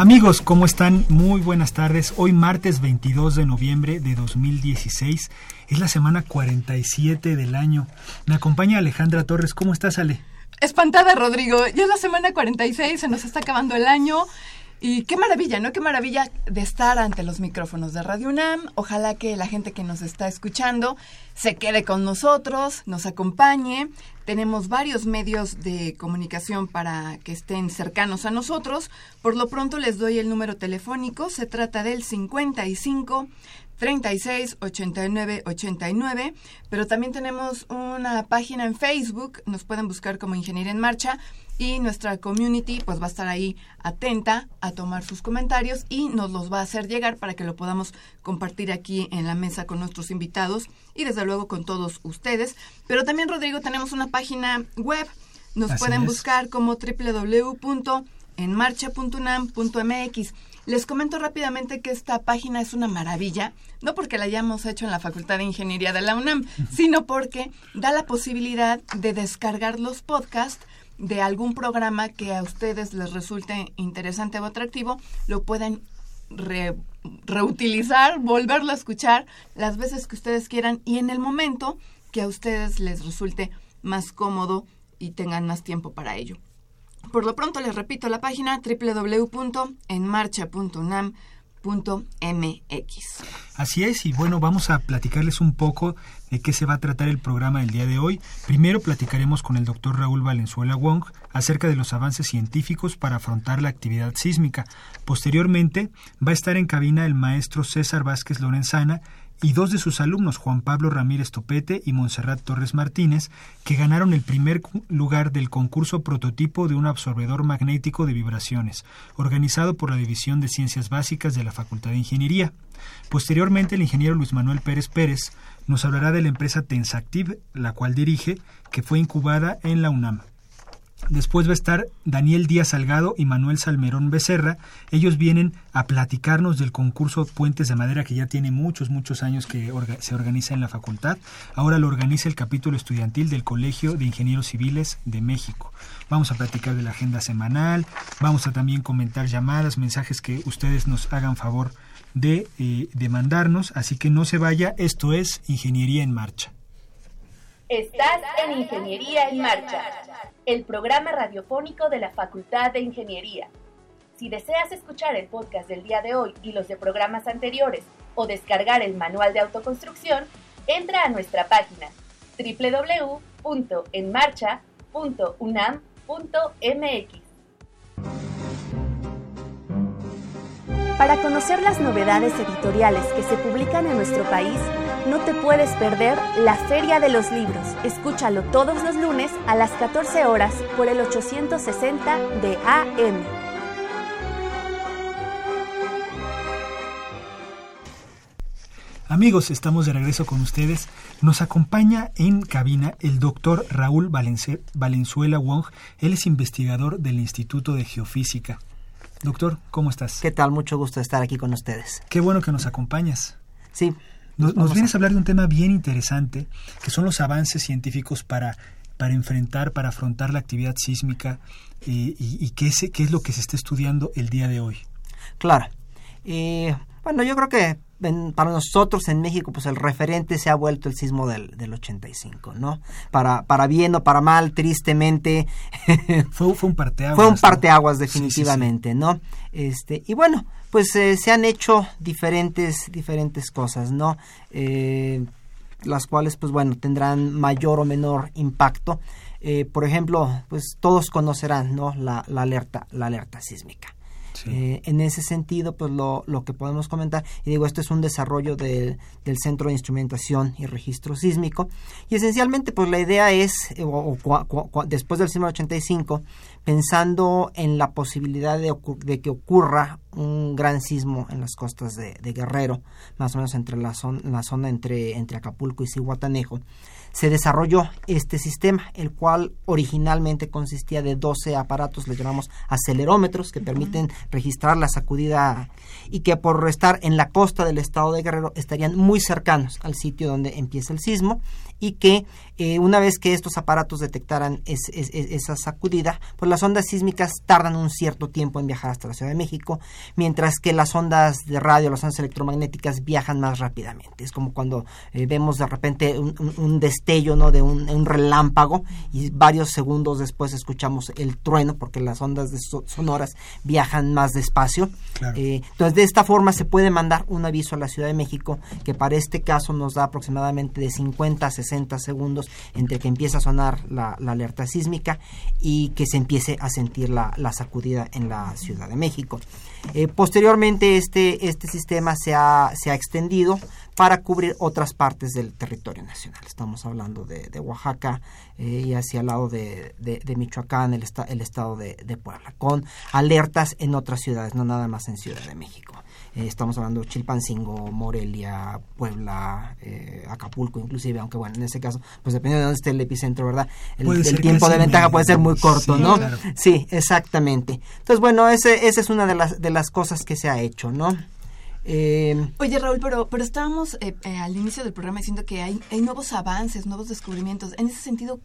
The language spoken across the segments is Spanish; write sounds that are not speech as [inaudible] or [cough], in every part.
Amigos, ¿cómo están? Muy buenas tardes. Hoy martes 22 de noviembre de 2016 es la semana 47 del año. Me acompaña Alejandra Torres. ¿Cómo estás, Ale? Espantada, Rodrigo. Ya es la semana 46, se nos está acabando el año. Y qué maravilla, ¿no? Qué maravilla de estar ante los micrófonos de Radio UNAM. Ojalá que la gente que nos está escuchando se quede con nosotros, nos acompañe. Tenemos varios medios de comunicación para que estén cercanos a nosotros. Por lo pronto les doy el número telefónico. Se trata del 55 36 89 89, pero también tenemos una página en Facebook, nos pueden buscar como Ingeniería en Marcha y nuestra community pues va a estar ahí atenta a tomar sus comentarios y nos los va a hacer llegar para que lo podamos compartir aquí en la mesa con nuestros invitados y desde luego con todos ustedes. Pero también Rodrigo tenemos una página web, nos pueden buscar como www.enmarcha.unam.mx les comento rápidamente que esta página es una maravilla, no porque la hayamos hecho en la Facultad de Ingeniería de la UNAM, sino porque da la posibilidad de descargar los podcasts de algún programa que a ustedes les resulte interesante o atractivo, lo pueden reutilizar, volverlo a escuchar las veces que ustedes quieran y en el momento que a ustedes les resulte más cómodo y tengan más tiempo para ello. Por lo pronto les repito la página www.enmarcha.unam.mx. Así es, y bueno, vamos a platicarles un poco de qué se va a tratar el programa del día de hoy. Primero platicaremos con el doctor Raúl Valenzuela Wong acerca de los avances científicos para afrontar la actividad sísmica. Posteriormente va a estar en cabina el maestro César Vázquez Lorenzana, y dos de sus alumnos, Juan Pablo Ramírez Topete y Montserrat Torres Martínez, que ganaron el primer lugar del concurso prototipo de un absorbedor magnético de vibraciones, organizado por la División de Ciencias Básicas de la Facultad de Ingeniería. Posteriormente, el ingeniero Luis Manuel Pérez Pérez nos hablará de la empresa Tensactive, la cual dirige, que fue incubada en la UNAM. Después va a estar Daniel Díaz Salgado y Manuel Salmerón Becerra. Ellos vienen a platicarnos del concurso Puentes de Madera que ya tiene muchos, muchos años que se organiza en la facultad. Ahora lo organiza el capítulo estudiantil del Colegio de Ingenieros Civiles de México. Vamos a platicar de la agenda semanal, vamos a también comentar llamadas, mensajes que ustedes nos hagan favor eh, de mandarnos. Así que no se vaya, esto es Ingeniería en Marcha. Estás en Ingeniería en Marcha el programa radiofónico de la Facultad de Ingeniería. Si deseas escuchar el podcast del día de hoy y los de programas anteriores o descargar el manual de autoconstrucción, entra a nuestra página www.enmarcha.unam.mx. Para conocer las novedades editoriales que se publican en nuestro país, no te puedes perder la Feria de los Libros. Escúchalo todos los lunes a las 14 horas por el 860 de AM. Amigos, estamos de regreso con ustedes. Nos acompaña en cabina el doctor Raúl Valenzuela Wong. Él es investigador del Instituto de Geofísica. Doctor, ¿cómo estás? ¿Qué tal? Mucho gusto estar aquí con ustedes. Qué bueno que nos acompañas. Sí, nos, vienes a... hablar de un tema bien interesante, que son los avances científicos para, para enfrentar, para afrontar la actividad sísmica eh, y, y qué, es, qué es lo que se está estudiando el día de hoy. Claro. Eh, bueno, yo creo que para nosotros en México, pues el referente se ha vuelto el sismo del, del 85, ¿no? Para, para bien o para mal, tristemente. [laughs] fue, fue un parteaguas. Fue un parteaguas, definitivamente, ¿no? Este, y bueno, pues eh, se han hecho diferentes, diferentes cosas, ¿no? Eh, las cuales, pues bueno, tendrán mayor o menor impacto. Eh, por ejemplo, pues todos conocerán, ¿no? La, la alerta, la alerta sísmica. Eh, en ese sentido, pues lo, lo, que podemos comentar, y digo, esto es un desarrollo del Centro de Instrumentación y Registro Sísmico, y esencialmente, pues la idea es, eh, o, después del sismo 85, pensando en la posibilidad de, de, que ocurra un gran sismo en las costas de, Guerrero, más o menos entre la, zona, la zona entre, entre Acapulco y Cihuatanejo, se desarrolló este sistema, el cual originalmente consistía de 12 aparatos, le llamamos acelerómetros, que permiten registrar la sacudida y que por estar en la costa del estado de Guerrero estarían muy cercanos al sitio donde empieza el sismo y que eh, una vez que estos aparatos detectaran esa sacudida, pues las ondas sísmicas tardan un cierto tiempo en viajar hasta la Ciudad de México, mientras que las ondas de radio, las ondas electromagnéticas viajan más rápidamente. Es como cuando eh, vemos de repente un, destello ¿no? de un, relámpago y varios segundos después escuchamos el trueno porque las ondas sonoras viajan más despacio. Eh, entonces de esta forma se puede mandar un aviso a la Ciudad de México que para este caso nos da aproximadamente de 50 a 60 segundos entre que empieza a sonar la, alerta sísmica y que se empiece a sentir la, sacudida en la Ciudad de México. Eh, posteriormente este, este sistema se ha, se ha extendido para cubrir otras partes del territorio nacional. Estamos hablando de, Oaxaca eh, y hacia el lado de, Michoacán, el, el estado de, Puebla, con alertas en otras ciudades, no nada más en Ciudad de México. Eh, estamos hablando de Chilpancingo, Morelia, Puebla, eh, Acapulco inclusive, aunque bueno, en ese caso, pues depende de dónde esté el epicentro, ¿verdad? El, tiempo de ventaja puede ser muy corto, ¿no? Sí, exactamente. Entonces, bueno, ese, esa es una de las, de las cosas que se ha hecho, ¿no? Eh, Oye, Raúl, pero, pero estábamos al inicio del programa diciendo que hay, hay nuevos avances, nuevos descubrimientos. En ese sentido,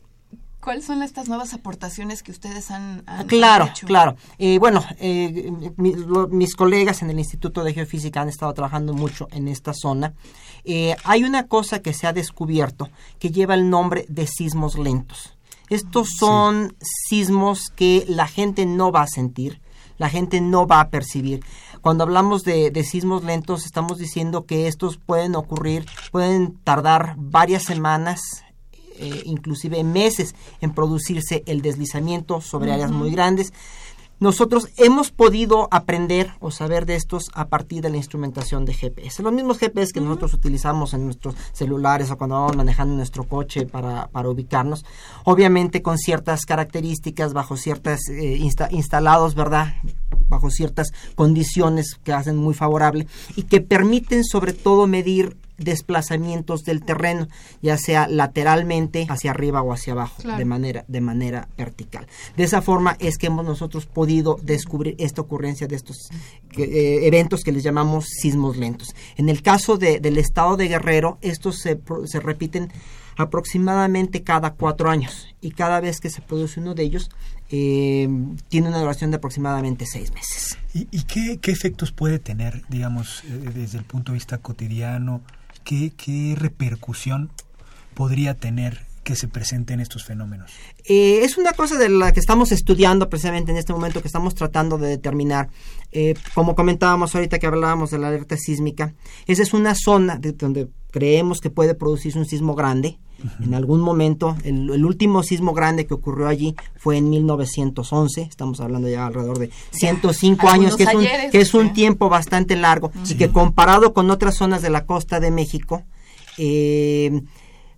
¿Cuáles son estas nuevas aportaciones que ustedes han, han claro, Claro, eh, bueno, eh, mis colegas en el Instituto de Geofísica han estado trabajando mucho en esta zona. Eh, hay una cosa que se ha descubierto que lleva el nombre de sismos lentos. Estos son sismos que la gente no va a sentir, la gente no va a percibir. Cuando hablamos de, de, sismos lentos, estamos diciendo que estos pueden ocurrir, pueden tardar varias semanas, eh, inclusive meses en producirse el deslizamiento sobre áreas muy grandes. Nosotros hemos podido aprender o saber de estos a partir de la instrumentación de GPS. Los mismos GPS que nosotros utilizamos en nuestros celulares o cuando vamos manejando nuestro coche para, para ubicarnos, obviamente con ciertas características, bajo ciertas eh, instalados, ¿verdad? Bajo ciertas condiciones que hacen muy favorable y que permiten sobre todo medir desplazamientos del terreno, ya sea lateralmente hacia arriba o hacia abajo, de manera de manera vertical. De esa forma es que hemos nosotros podido descubrir esta ocurrencia de estos eh, eventos que les llamamos sismos lentos. En el caso del estado de Guerrero, estos se, se repiten aproximadamente cada cuatro años y cada vez que se produce uno de ellos eh, tiene una duración de aproximadamente seis meses. ¿Y, qué, qué, efectos puede tener, digamos, eh, desde el punto de vista cotidiano? ¿Qué, repercusión podría tener que se presenten estos fenómenos? Eh, es una cosa de la que estamos estudiando precisamente en este momento, que estamos tratando de determinar. Eh, como comentábamos ahorita que hablábamos de la alerta sísmica, esa es una zona de donde creemos que puede producirse un sismo grande. En algún momento, el, último sismo grande que ocurrió allí fue en 1911, estamos hablando ya alrededor de 105 años, que es, un, que es un tiempo bastante largo y que comparado con otras zonas de la costa de México, eh,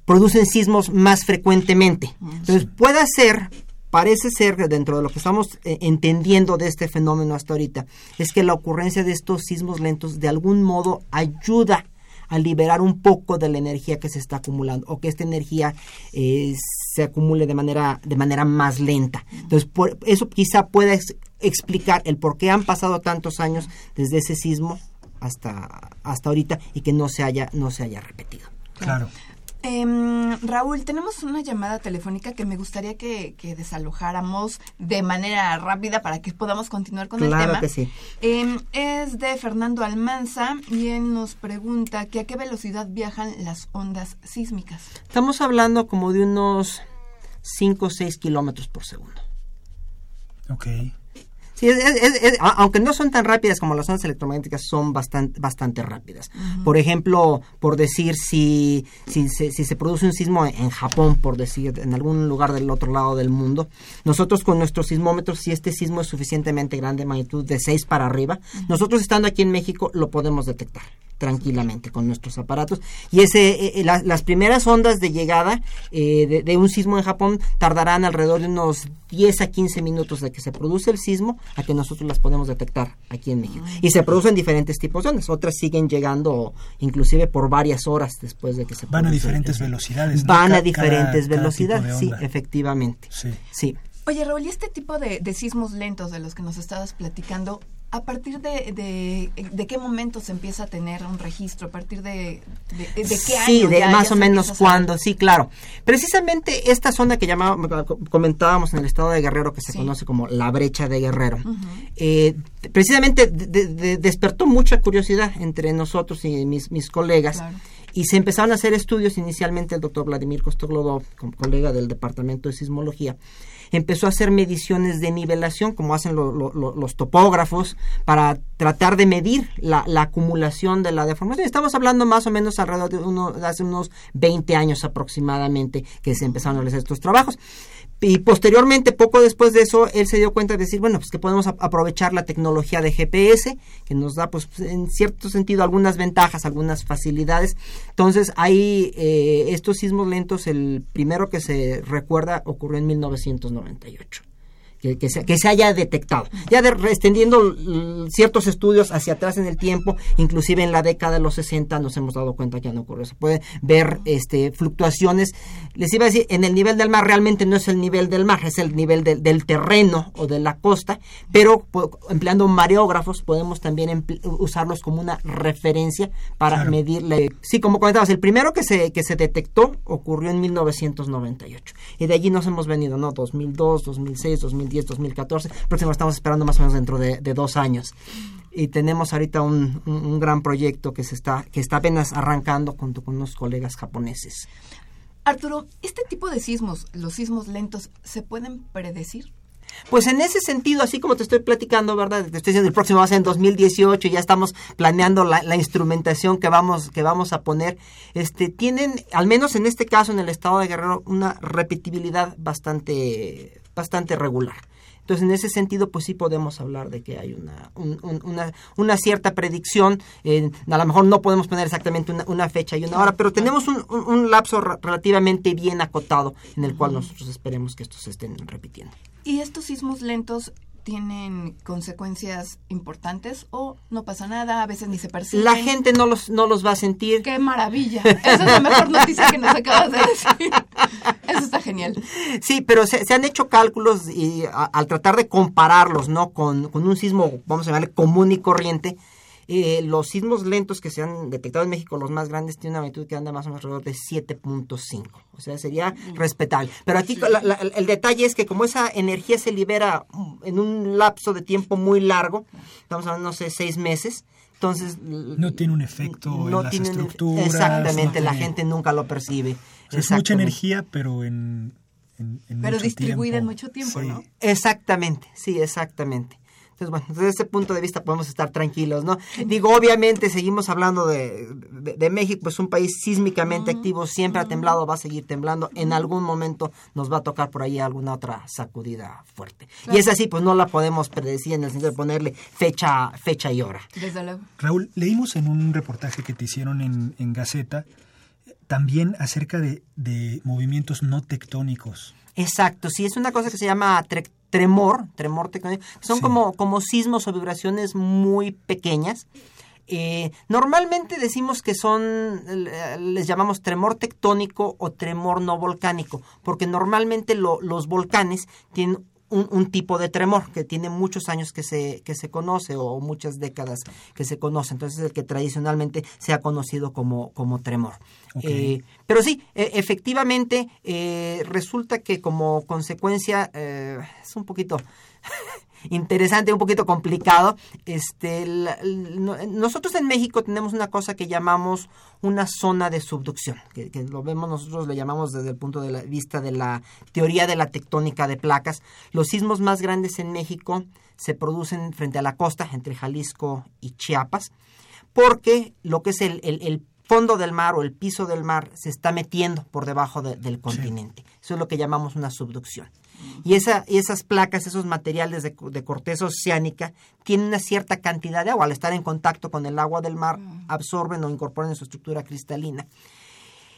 producen sismos más frecuentemente. Entonces, puede ser parece ser que dentro de lo que estamos eh, entendiendo de este fenómeno hasta ahorita, es que la ocurrencia de estos sismos lentos de algún modo ayuda a liberar un poco de la energía que se está acumulando o que esta energía eh, se acumule de manera, de manera más lenta. Entonces, eso quizá pueda explicar el por qué han pasado tantos años desde ese sismo hasta, hasta ahorita y que no se haya, no se haya repetido. Claro. Em, Raúl, tenemos una llamada telefónica que me gustaría que, desalojáramos de manera rápida para que podamos continuar con el tema. Que sí. Em, es de Fernando Almanza y él nos pregunta que a qué velocidad viajan las ondas sísmicas. Estamos hablando como de unos 5 o 6 kilómetros por segundo. Ok. Sí, aunque no son tan rápidas como las ondas electromagnéticas, son bastante, bastante rápidas. Por ejemplo, por decir, si, si, si, se produce un sismo en Japón, por decir, en algún lugar del otro lado del mundo, nosotros con nuestros sismómetros, si este sismo es suficientemente grande, magnitud de 6 para arriba, nosotros estando aquí en México lo podemos detectar tranquilamente con nuestros aparatos. Y ese, eh, eh, las primeras ondas de llegada eh, de, un sismo en Japón tardarán alrededor de unos 10 a 15 minutos de que se produce el sismo a que nosotros las podemos detectar aquí en México. Y se producen diferentes tipos de ondas. Otras siguen llegando inclusive por varias horas después de que se Van a diferentes velocidades. Van a diferentes velocidades, sí, efectivamente. Sí. sí. Oye, Raúl, ¿y este tipo de, de sismos lentos de los que nos estabas platicando, ¿A partir de, de, qué momento se empieza a tener un registro? ¿A partir de, de, qué año? Sí, de más o menos cuándo, sí, claro. Precisamente esta zona que llamábamos, comentábamos en el estado de Guerrero, que se conoce como la brecha de Guerrero, eh, precisamente despertó mucha curiosidad entre nosotros y mis, mis colegas. Y se empezaron a hacer estudios, inicialmente el doctor Vladimir Kostoglodov, colega del Departamento de Sismología, empezó a hacer mediciones de nivelación, como hacen los topógrafos, para tratar de medir la, acumulación de la deformación. Estamos hablando más o menos alrededor de, uno, hace unos 20 años aproximadamente que se empezaron a realizar estos trabajos. Y posteriormente, poco después de eso, él se dio cuenta de decir, bueno, pues que podemos aprovechar la tecnología de GPS, que nos da, pues, en cierto sentido, algunas ventajas, algunas facilidades. Entonces, hay eh, estos sismos lentos, el primero que se recuerda ocurrió en 1998 que, se, haya detectado. Ya de, extendiendo ciertos estudios hacia atrás en el tiempo, inclusive en la década de los 60 nos hemos dado cuenta que ya no ocurrió. Se puede ver este, fluctuaciones. Les iba a decir, en el nivel del mar realmente no es el nivel del mar, es el nivel del terreno o de la costa, pero empleando mareógrafos podemos también usarlos como una referencia para medirle. Sí, como comentabas, el primero que se, que se detectó ocurrió en 1998 y de allí nos hemos venido, ¿no? 2002, 2006, 2010 2014. Próximo estamos esperando más o menos dentro de, dos años. Y tenemos ahorita un, gran proyecto que, se está, que está apenas arrancando junto con unos colegas japoneses. Arturo, ¿este tipo de sismos, los sismos lentos, se pueden predecir? Pues en ese sentido, así como te estoy platicando, ¿verdad? Te estoy diciendo, el próximo va a ser en 2018, ya estamos planeando la, instrumentación que vamos, que vamos a poner. Este, tienen, al menos en este caso, en el estado de Guerrero, una repetibilidad bastante, bastante regular. Entonces, en ese sentido, pues sí podemos hablar de que hay una, una, una, cierta predicción. Eh, a lo mejor no podemos poner exactamente una, fecha y una hora, pero tenemos un, lapso relativamente bien acotado en el cual nosotros esperemos que estos se estén repitiendo. ¿Y estos sismos lentos tienen consecuencias importantes o no pasa nada, a veces ni se perciben. La gente no los, no los va a sentir. ¡Qué maravilla! Esa es la mejor noticia que nos acabas de decir. Eso está genial. Sí, pero se, han hecho cálculos y al tratar de compararlos, ¿no? Con, con un sismo, vamos a llamarle común y corriente, eh, los sismos lentos que se han detectado en México, los más grandes, tienen una magnitud que anda más o menos alrededor de 7.5. O sea, sería respetable. Pero aquí el detalle es que como esa energía se libera en un lapso de tiempo muy largo, estamos hablando, no sé, seis meses, entonces... No tiene un efecto en las estructuras. Exactamente, la gente nunca lo percibe. es mucha energía, pero en... pero distribuida en mucho tiempo, ¿no? Exactamente, sí, exactamente. Entonces, bueno, desde ese punto de vista podemos estar tranquilos, ¿no? Digo, obviamente seguimos hablando de, de, México, es un país sísmicamente activo, siempre ha temblado, va a seguir temblando, en algún momento nos va a tocar por ahí alguna otra sacudida fuerte. Y es así, pues no la podemos predecir en el sentido de ponerle fecha, fecha y hora. Desde luego. Raúl, leímos en un reportaje que te hicieron en, en Gaceta también acerca de, de movimientos no tectónicos. Exacto, sí, es una cosa que se llama tremor, tremor tectónico, son como, como sismos o vibraciones muy pequeñas. Eh, normalmente decimos que son, les llamamos tremor tectónico o tremor no volcánico, porque normalmente los volcanes tienen un, tipo de tremor que tiene muchos años que se, que se conoce o muchas décadas que se conoce. Entonces es el que tradicionalmente se ha conocido como, como tremor. Eh, pero sí, e, efectivamente, eh, resulta que como consecuencia eh, es un poquito [laughs] interesante, un poquito complicado. Este, nosotros en México tenemos una cosa que llamamos una zona de subducción, que, lo vemos nosotros, le llamamos desde el punto de vista de la teoría de la tectónica de placas. Los sismos más grandes en México se producen frente a la costa, entre Jalisco y Chiapas, porque lo que es el, el, fondo del mar o el piso del mar se está metiendo por debajo del continente. Eso es lo que llamamos una subducción. Y esa, esas placas, esos materiales de, de, corteza oceánica, tienen una cierta cantidad de agua. Al estar en contacto con el agua del mar, mm. absorben o incorporan en su estructura cristalina.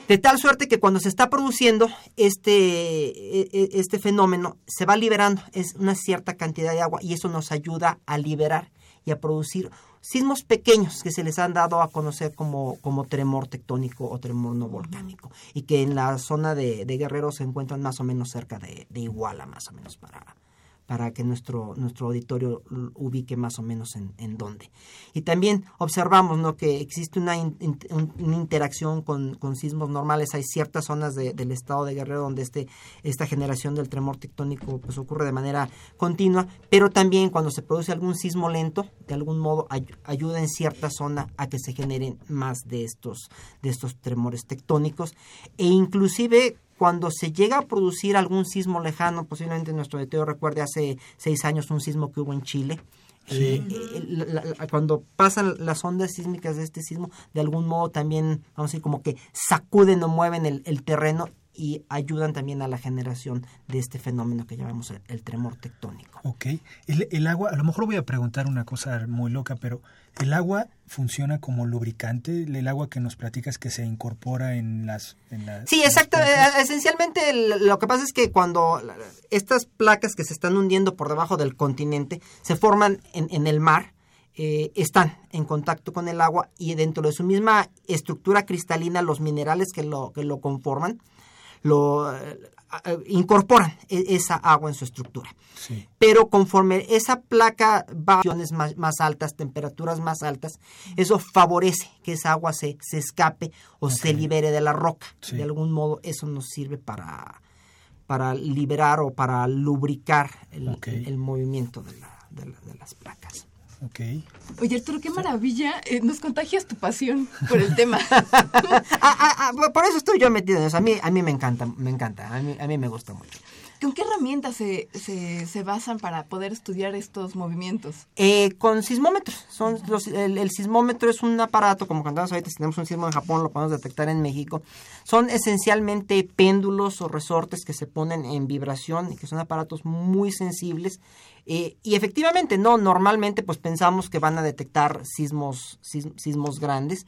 De tal suerte que cuando se está produciendo este, e, e, este fenómeno, se va liberando es una cierta cantidad de agua y eso nos ayuda a liberar y a producir sismos pequeños que se les han dado a conocer como, como tremor tectónico o tremor no volcánico y que en la zona de, de Guerrero se encuentran más o menos cerca de, de Iguala, más o menos para, para que nuestro, nuestro auditorio ubique más o menos en, en dónde. Y también observamos ¿no? que existe una, una interacción con, con, sismos normales. Hay ciertas zonas del estado de Guerrero donde este, esta generación del tremor tectónico pues, ocurre de manera continua, pero también cuando se produce algún sismo lento, de algún modo ayuda en cierta zona a que se generen más de estos, de estos tremores tectónicos. E inclusive cuando se llega a producir algún sismo lejano, posiblemente nuestro auditorio recuerde hace seis años un sismo que hubo en Chile, eh, eh, cuando pasan las ondas sísmicas de este sismo, de algún modo también, vamos a decir, como que sacuden o mueven el, el terreno y ayudan también a la generación de este fenómeno que llamamos el, tremor tectónico. Ok. El, el, agua, a lo mejor voy a preguntar una cosa muy loca, pero ¿el agua funciona como lubricante? ¿El agua que nos platicas que se incorpora en las... En sí, exacto. Eh, esencialmente lo que pasa es que cuando estas placas que se están hundiendo por debajo del continente se forman en, en el mar, eh, están en contacto con el agua y dentro de su misma estructura cristalina los minerales que lo, que lo conforman lo eh, incorporan e, esa agua en su estructura. Pero conforme esa placa va a más, más altas, temperaturas más altas, eso favorece que esa agua se, se escape o se libere de la roca. De algún modo eso nos sirve para, para liberar o para lubricar el, movimiento de, de las placas. Okay. Oye, Arturo, qué maravilla. Eh, nos contagias tu pasión por el tema. [laughs] Ah, ah, ah, por eso estoy yo metido en eso. A mí, a mí me encanta, me encanta. A mí, a mí me gusta mucho. ¿Con qué herramientas se, se, basan para poder estudiar estos movimientos? Eh, con sismómetros. Son el, sismómetro es un aparato, como contamos ahorita, si tenemos un sismo en Japón, lo podemos detectar en México. Son esencialmente péndulos o resortes que se ponen en vibración y que son aparatos muy sensibles eh, y efectivamente, no, normalmente pues pensamos que van a detectar sismos, sismos grandes,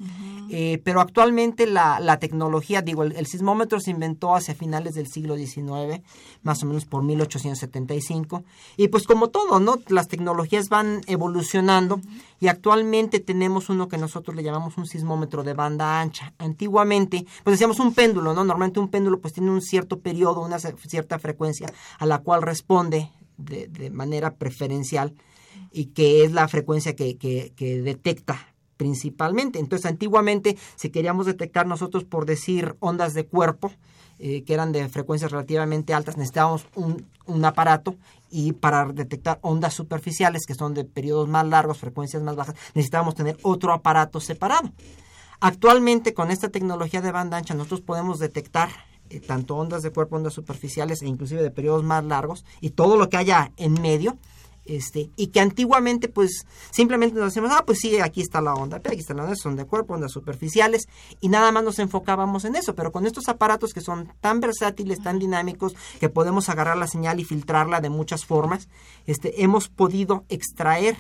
eh, pero actualmente la, la tecnología, digo, el, sismómetro se inventó hacia finales del siglo XIX, más o menos por 1875, y pues como todo, ¿no? Las tecnologías van evolucionando y actualmente tenemos uno que nosotros le llamamos un sismómetro de banda ancha. Antiguamente, pues decíamos un péndulo, ¿no? Normalmente un péndulo pues tiene un cierto periodo, una cierta frecuencia a la cual responde de, manera preferencial y que es la frecuencia que, que, detecta principalmente. Entonces, antiguamente, si queríamos detectar nosotros, por decir, ondas de cuerpo, eh, que eran de frecuencias relativamente altas, necesitábamos un, un, aparato y para detectar ondas superficiales, que son de periodos más largos, frecuencias más bajas, necesitábamos tener otro aparato separado. Actualmente, con esta tecnología de banda ancha, nosotros podemos detectar tanto ondas de cuerpo, ondas superficiales e inclusive de periodos más largos y todo lo que haya en medio. Este, y que antiguamente pues simplemente nos decíamos, ah, pues sí, aquí está la onda, aquí está la onda, son de cuerpo, ondas superficiales, y nada más nos enfocábamos en eso, pero con estos aparatos que son tan versátiles, tan dinámicos, que podemos agarrar la señal y filtrarla de muchas formas, este, hemos podido extraer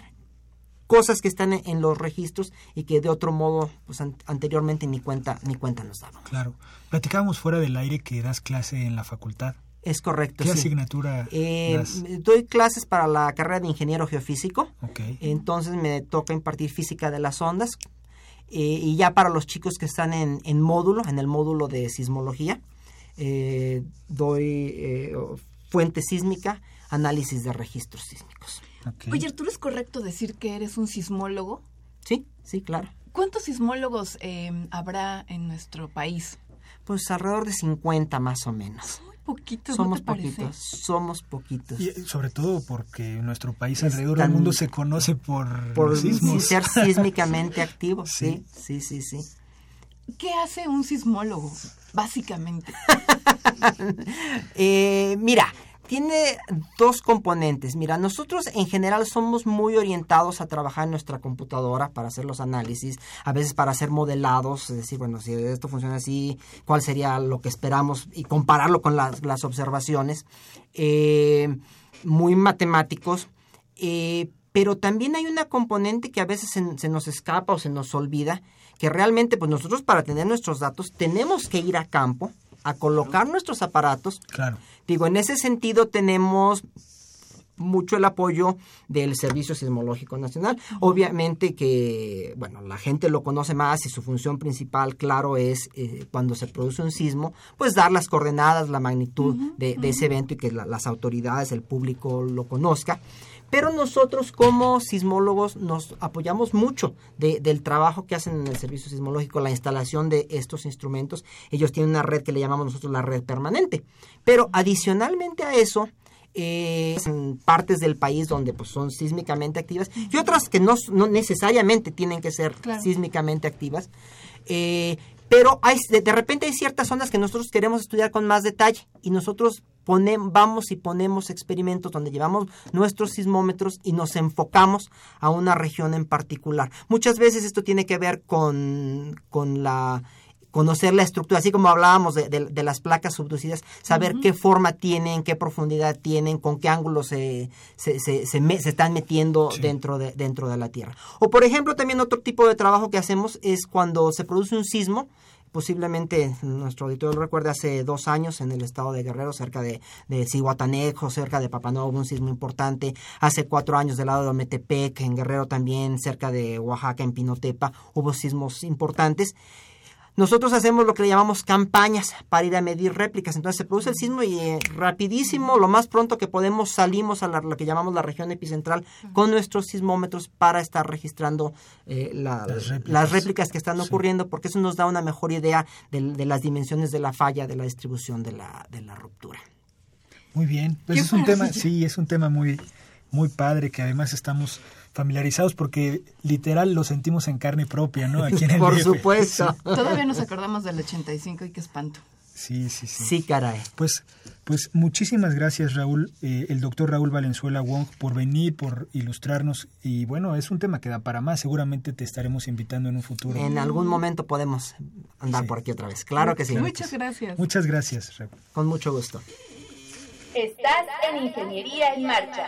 cosas que están en, los registros y que de otro modo pues anteriormente ni cuenta ni cuenta nos daban. Claro. Platicábamos fuera del aire que das clase en la facultad. Es correcto. ¿Qué asignatura? Eh, doy clases para la carrera de ingeniero geofísico. Okay. Entonces me toca impartir física de las ondas. Eh, y ya para los chicos que están en, en módulo, en el módulo de sismología, eh, doy eh, fuente sísmica, análisis de registros sísmicos. Oye, Arturo, ¿es correcto decir que eres un sismólogo? Sí, sí, claro. ¿Cuántos sismólogos em, habrá en nuestro país? Pues alrededor de 50 más o menos. Muy poquitos, somos ¿no te poquitos, somos poquitos. Y eh, sobre todo porque nuestro país alrededor del mundo se conoce por, por sismos. ser sísmicamente [laughs] activo. Sí, sí, sí, sí. ¿Qué hace un sismólogo, básicamente? [laughs] eh, mira, tiene dos componentes. Mira, nosotros en general somos muy orientados a trabajar en nuestra computadora para hacer los análisis, a veces para hacer modelados, es decir, bueno, si esto funciona así, cuál sería lo que esperamos y compararlo con las, las observaciones. Eh, muy matemáticos. Eh, pero también hay una componente que a veces se, se, nos escapa o se nos olvida, que realmente pues nosotros para tener nuestros datos tenemos que ir a campo, a colocar nuestros aparatos. Claro. Digo, en ese sentido tenemos mucho el apoyo del Servicio Sismológico Nacional. Obviamente que, bueno, la gente lo conoce más y su función principal, claro, es eh, cuando se produce un sismo, pues dar las coordenadas, la magnitud uh -huh, de, de uh -huh. ese evento y que la, las autoridades, el público lo conozca. Pero nosotros como sismólogos nos apoyamos mucho de, del trabajo que hacen en el servicio sismológico, la instalación de estos instrumentos. Ellos tienen una red que le llamamos nosotros la red permanente. Pero adicionalmente a eso, eh, en partes del país donde pues, son sísmicamente activas y otras que no, no necesariamente tienen que ser claro. sísmicamente activas. Eh, pero hay, de, de, repente hay ciertas zonas que nosotros queremos estudiar con más detalle y nosotros ponem, vamos y ponemos experimentos donde llevamos nuestros sismómetros y nos enfocamos a una región en particular. Muchas veces esto tiene que ver con, con la conocer la estructura, así como hablábamos de, de, de las placas subducidas, saber uh -huh. qué forma tienen, qué profundidad tienen, con qué ángulo se, se, se, se, me, se están metiendo sí. dentro, de, dentro de la Tierra. O por ejemplo, también otro tipo de trabajo que hacemos es cuando se produce un sismo, posiblemente nuestro auditorio lo recuerde hace dos años en el estado de Guerrero, cerca de, de Cihuatanejo, cerca de Papanova, un sismo importante. Hace cuatro años del lado de Ometepec, en Guerrero también, cerca de Oaxaca, en Pinotepa, hubo sismos importantes. Nosotros hacemos lo que le llamamos campañas para ir a medir réplicas. Entonces se produce el sismo y eh, rapidísimo, lo más pronto que podemos, salimos a la, lo que llamamos la región epicentral con nuestros sismómetros para estar registrando eh, la, las, réplicas. las, réplicas. que están ocurriendo, sí. porque eso nos da una mejor idea de, de, las dimensiones de la falla, de la distribución de la, de la ruptura. Muy bien, pues es un tema, sí, es un tema muy, muy padre que además estamos familiarizados porque literal lo sentimos en carne propia, ¿no? Aquí en el [laughs] Por DF. supuesto. Sí. Todavía nos acordamos del 85 y qué espanto. Sí, sí, sí. Sí, caray. Pues, pues muchísimas gracias, Raúl, eh, el doctor Raúl Valenzuela Wong, por venir, por ilustrarnos. Y bueno, es un tema que da para más. Seguramente te estaremos invitando en un futuro. En algún momento podemos andar sí. por aquí otra vez. Claro que sí. Muchas gracias. Muchas gracias, Raúl. Con mucho gusto. Estás en Ingeniería en Marcha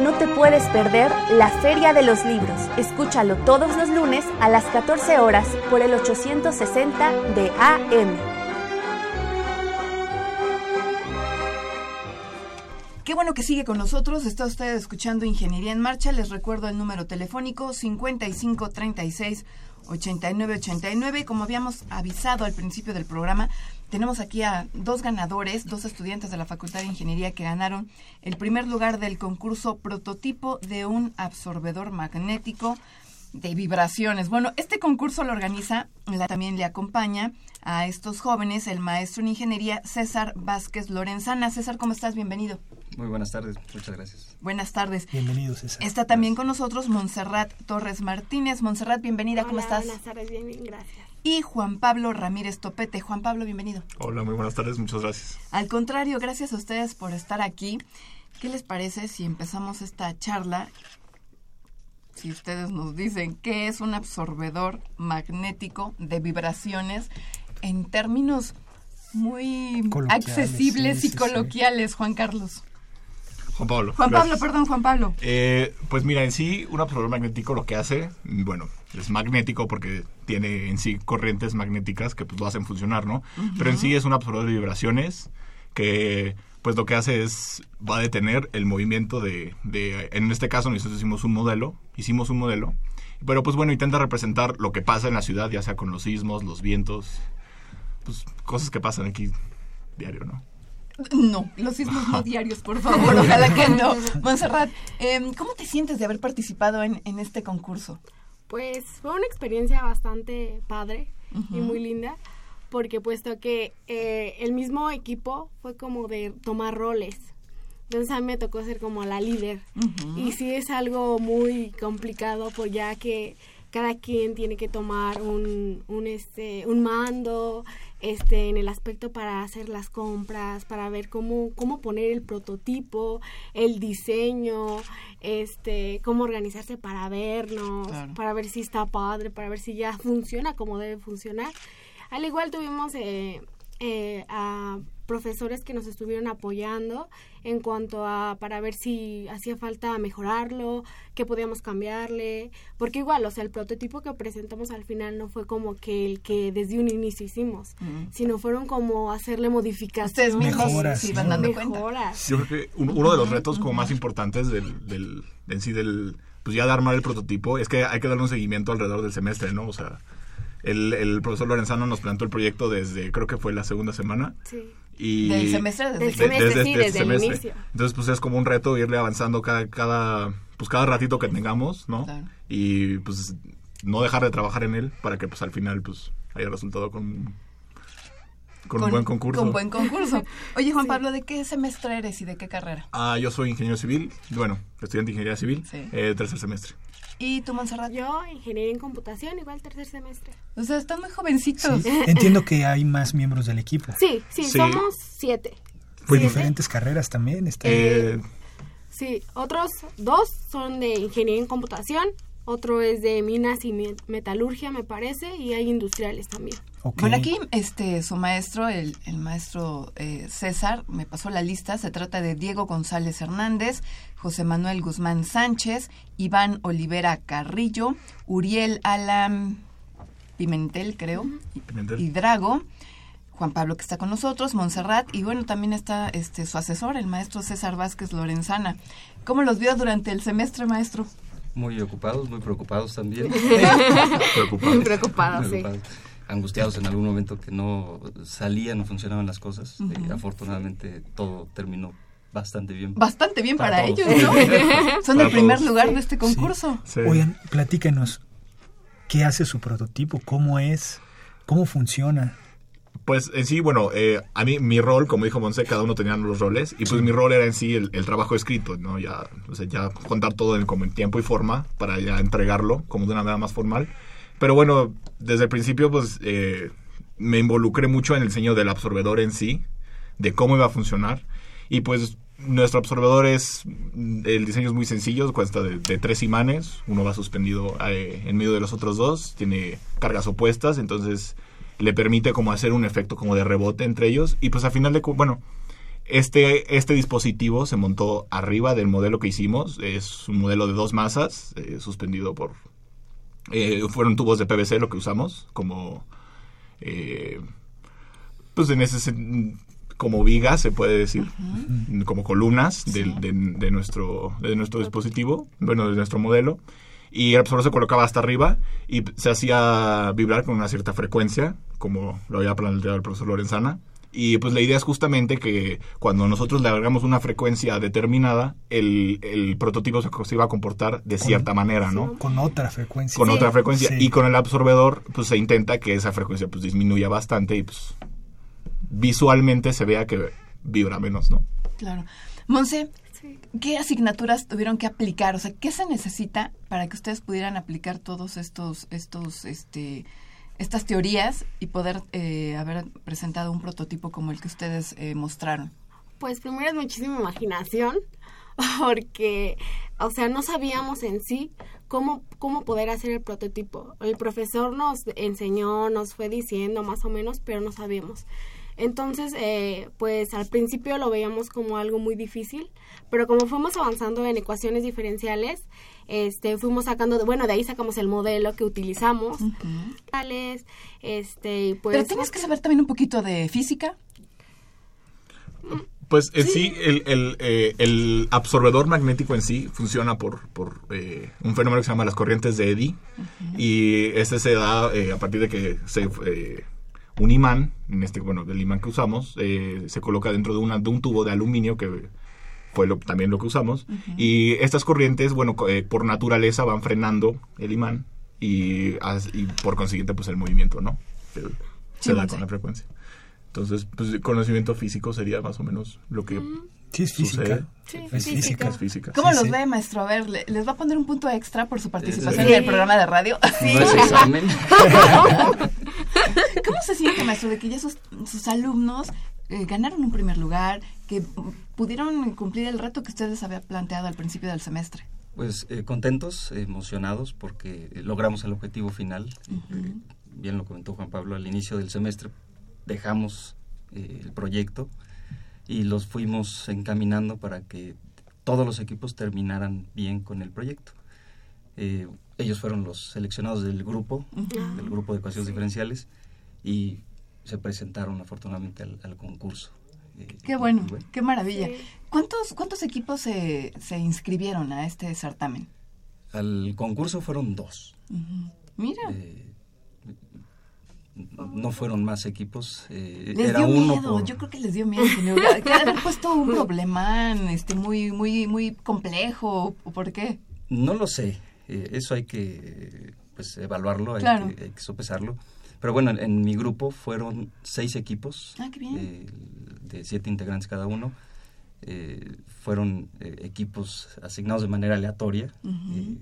no te puedes perder la Feria de los Libros. Escúchalo todos los lunes a las 14 horas por el 860 de AM. Qué bueno que sigue con nosotros. Está usted escuchando Ingeniería en Marcha. Les recuerdo el número telefónico 5536 8989. Como habíamos avisado al principio del programa, tenemos aquí a dos ganadores, dos estudiantes de la Facultad de Ingeniería que ganaron el primer lugar del concurso prototipo de un absorbedor magnético de vibraciones. Bueno, este concurso lo organiza, la, también le acompaña a estos jóvenes el maestro en ingeniería César Vázquez Lorenzana. César, ¿cómo estás? Bienvenido. Muy buenas tardes, muchas gracias. Buenas tardes. Bienvenido, César. Está también con nosotros Montserrat Torres Martínez. Montserrat, bienvenida, Hola, ¿cómo estás? Buenas tardes, bien, bien, gracias. Y Juan Pablo Ramírez Topete. Juan Pablo, bienvenido. Hola, muy buenas tardes, muchas gracias. Al contrario, gracias a ustedes por estar aquí. ¿Qué les parece si empezamos esta charla? Si ustedes nos dicen qué es un absorbedor magnético de vibraciones en términos muy accesibles sí, y sí, coloquiales, Juan Carlos. Juan Pablo. Juan gracias. Pablo, perdón, Juan Pablo. Eh, pues mira, en sí, un absorbedor magnético lo que hace, bueno, es magnético porque tiene en sí corrientes magnéticas que pues lo hacen funcionar, ¿no? Uh -huh. Pero en sí es un absorbedor de vibraciones que pues lo que hace es, va a detener el movimiento de, de, en este caso nosotros hicimos un modelo, hicimos un modelo, pero pues bueno, intenta representar lo que pasa en la ciudad, ya sea con los sismos, los vientos, pues cosas que pasan aquí diario, ¿no? No, los sismos no diarios, por favor, ojalá que no. [laughs] Montserrat, eh, ¿cómo te sientes de haber participado en, en, este concurso? Pues fue una experiencia bastante padre uh -huh. y muy linda, porque puesto que eh, el mismo equipo fue como de tomar roles. Entonces a mí me tocó ser como la líder. Uh -huh. Y sí es algo muy complicado, pues ya que cada quien tiene que tomar un, un, este, un mando este, en el aspecto para hacer las compras, para ver cómo, cómo poner el prototipo, el diseño, este, cómo organizarse para vernos, claro. para ver si está padre, para ver si ya funciona como debe funcionar. Al igual tuvimos eh, eh, a profesores que nos estuvieron apoyando en cuanto a para ver si hacía falta mejorarlo, qué podíamos cambiarle, porque igual, o sea, el prototipo que presentamos al final no fue como que el que desde un inicio hicimos, mm. sino fueron como hacerle modificaciones. Ustedes mismos mejoras, sí, van dando mejoras. Yo creo que uno de los retos como más importantes del, del en sí del pues ya de armar el prototipo es que hay que darle un seguimiento alrededor del semestre, ¿no? O sea, el, el, profesor Lorenzano nos plantó el proyecto desde, creo que fue la segunda semana. Sí. Y del semestre, desde, semestre, desde, sí, desde, desde el inicio. Entonces, pues es como un reto irle avanzando cada, cada, pues cada ratito que tengamos, ¿no? Claro. Y pues no dejar de trabajar en él para que pues al final pues haya resultado con, con, con un buen concurso. Con buen concurso. [laughs] Oye, Juan sí. Pablo, ¿de qué semestre eres y de qué carrera? Ah, yo soy ingeniero civil, bueno, estudiante de ingeniería civil, sí. eh, tercer semestre. ¿Y tú, Montserrat? Yo, ingeniería en computación, igual tercer semestre. O sea, están muy jovencitos. Sí. [laughs] Entiendo que hay más miembros del equipo. Sí, sí, sí. somos siete. Pues ¿Siete? diferentes carreras también. Está... Eh, sí, otros dos son de ingeniería en computación, otro es de minas y metalurgia, me parece, y hay industriales también. Okay. Bueno, aquí este, su maestro, el, el maestro eh, César, me pasó la lista. Se trata de Diego González Hernández, José Manuel Guzmán Sánchez, Iván Olivera Carrillo, Uriel Alam Pimentel, creo, Pimentel. y Drago. Juan Pablo que está con nosotros, Montserrat, y bueno, también está este su asesor, el maestro César Vázquez Lorenzana. ¿Cómo los vio durante el semestre, maestro? Muy ocupados, muy preocupados también. [laughs] preocupados. Muy preocupados, sí. Angustiados en algún momento que no salían, no funcionaban las cosas. Uh -huh. eh, afortunadamente todo terminó bastante bien. Bastante bien para, para ellos, ¿no? [laughs] Son para el primer todos. lugar de este concurso. Sí. Sí. Oigan, platíquenos, ¿qué hace su prototipo? ¿Cómo es? ¿Cómo funciona? Pues en sí, bueno, eh, a mí mi rol, como dijo Monse, cada uno tenía los roles y pues mi rol era en sí el, el, trabajo escrito, ¿no? Ya, o sea, ya contar todo en, como en tiempo y forma para ya entregarlo como de una manera más formal. Pero bueno, desde el principio pues eh, me involucré mucho en el diseño del absorbedor en sí, de cómo iba a funcionar. Y pues nuestro absorbedor es, el diseño es muy sencillo, consta de, tres imanes, uno va suspendido eh, en medio de los otros dos, tiene cargas opuestas, entonces le permite como hacer un efecto como de rebote entre ellos. Y pues a final de bueno este este dispositivo se montó arriba del modelo que hicimos. Es un modelo de dos masas eh, suspendido por eh, fueron tubos de PVC lo que usamos como eh, pues en ese como vigas se puede decir uh -huh. como columnas de, sí. de, de, nuestro de nuestro dispositivo bueno de nuestro modelo y el absorbedor se colocaba hasta arriba y se hacía vibrar con una cierta frecuencia, como lo había planteado el profesor Lorenzana. Y pues la idea es justamente que cuando nosotros le agregamos una frecuencia determinada, el, el prototipo se, se, iba a comportar de cierta con, manera, ¿no? Con otra frecuencia. Con sí. otra frecuencia. Sí. Y con el absorbedor, pues se intenta que esa frecuencia pues disminuya bastante y pues visualmente se vea que vibra menos, ¿no? Claro. Monse, ¿Qué asignaturas tuvieron que aplicar? O sea, ¿qué se necesita para que ustedes pudieran aplicar todos estos, estos, este, estas teorías y poder eh, haber presentado un prototipo como el que ustedes eh, mostraron? Pues primero es muchísima imaginación, [laughs] porque, o sea, no sabíamos en sí cómo, cómo poder hacer el prototipo. El profesor nos enseñó, nos fue diciendo más o menos, pero no sabíamos. Entonces, eh, pues al principio lo veíamos como algo muy difícil, pero como fuimos avanzando en ecuaciones diferenciales, este, fuimos sacando, de, bueno, de ahí sacamos el modelo que utilizamos, uh -huh. este, pues, Pero tienes que saber también un poquito de física. Pues en sí, el, el, eh, el absorbedor magnético en sí funciona por, por eh, un fenómeno que se llama las corrientes de Eddy. Y este se da eh, a partir de que se, eh, un imán, en este, bueno, el imán que usamos, eh, se coloca dentro de, una, de un tubo de aluminio que fue lo- también lo que usamos. Y estas corrientes, bueno, eh, por naturaleza van frenando el imán y, as- y por consiguiente, pues el movimiento, ¿no? El- Sí, se da con la frecuencia. Entonces, pues conocimiento físico sería más o menos lo que Sí, es física. Sucede. Sí, Es física. es física. ¿Cómo Sí, los sí. ve, maestro? A ver, ¿le- ¿les va a poner un punto extra por su participación Sí. en el programa de radio? No es examen. [laughs] ¿Cómo se siente, maestro, de que ya sus, sus alumnos eh, ganaron un primer lugar, que pudieron cumplir el reto que ustedes había planteado al principio del semestre? Pues eh, contentos, emocionados porque eh, logramos el objetivo final. Bien lo comentó Juan Pablo al inicio del semestre, dejamos eh, el proyecto y los fuimos encaminando para que todos los equipos terminaran bien con el proyecto. Eh, ellos fueron los seleccionados del grupo, del grupo de ecuaciones diferenciales y se presentaron afortunadamente al, al concurso. Eh, Qué bueno, qué maravilla. Sí. ¿Cuántos, cuántos equipos se, se inscribieron a este certamen? Al concurso fueron dos. Mira, Eh, no fueron más equipos. eh, les era dio uno miedo. por- Yo creo que les dio miedo. Hubiera- que haber [laughs] puesto un problemán este, muy, muy, muy complejo. ¿o ¿Por qué? No lo sé. eh, eso hay que pues, evaluarlo, hay, que, hay que sopesarlo. Pero bueno, en, mi grupo fueron seis equipos. Ah, qué bien. eh, de siete integrantes cada uno. Eh, fueron eh, equipos asignados de manera aleatoria. Eh,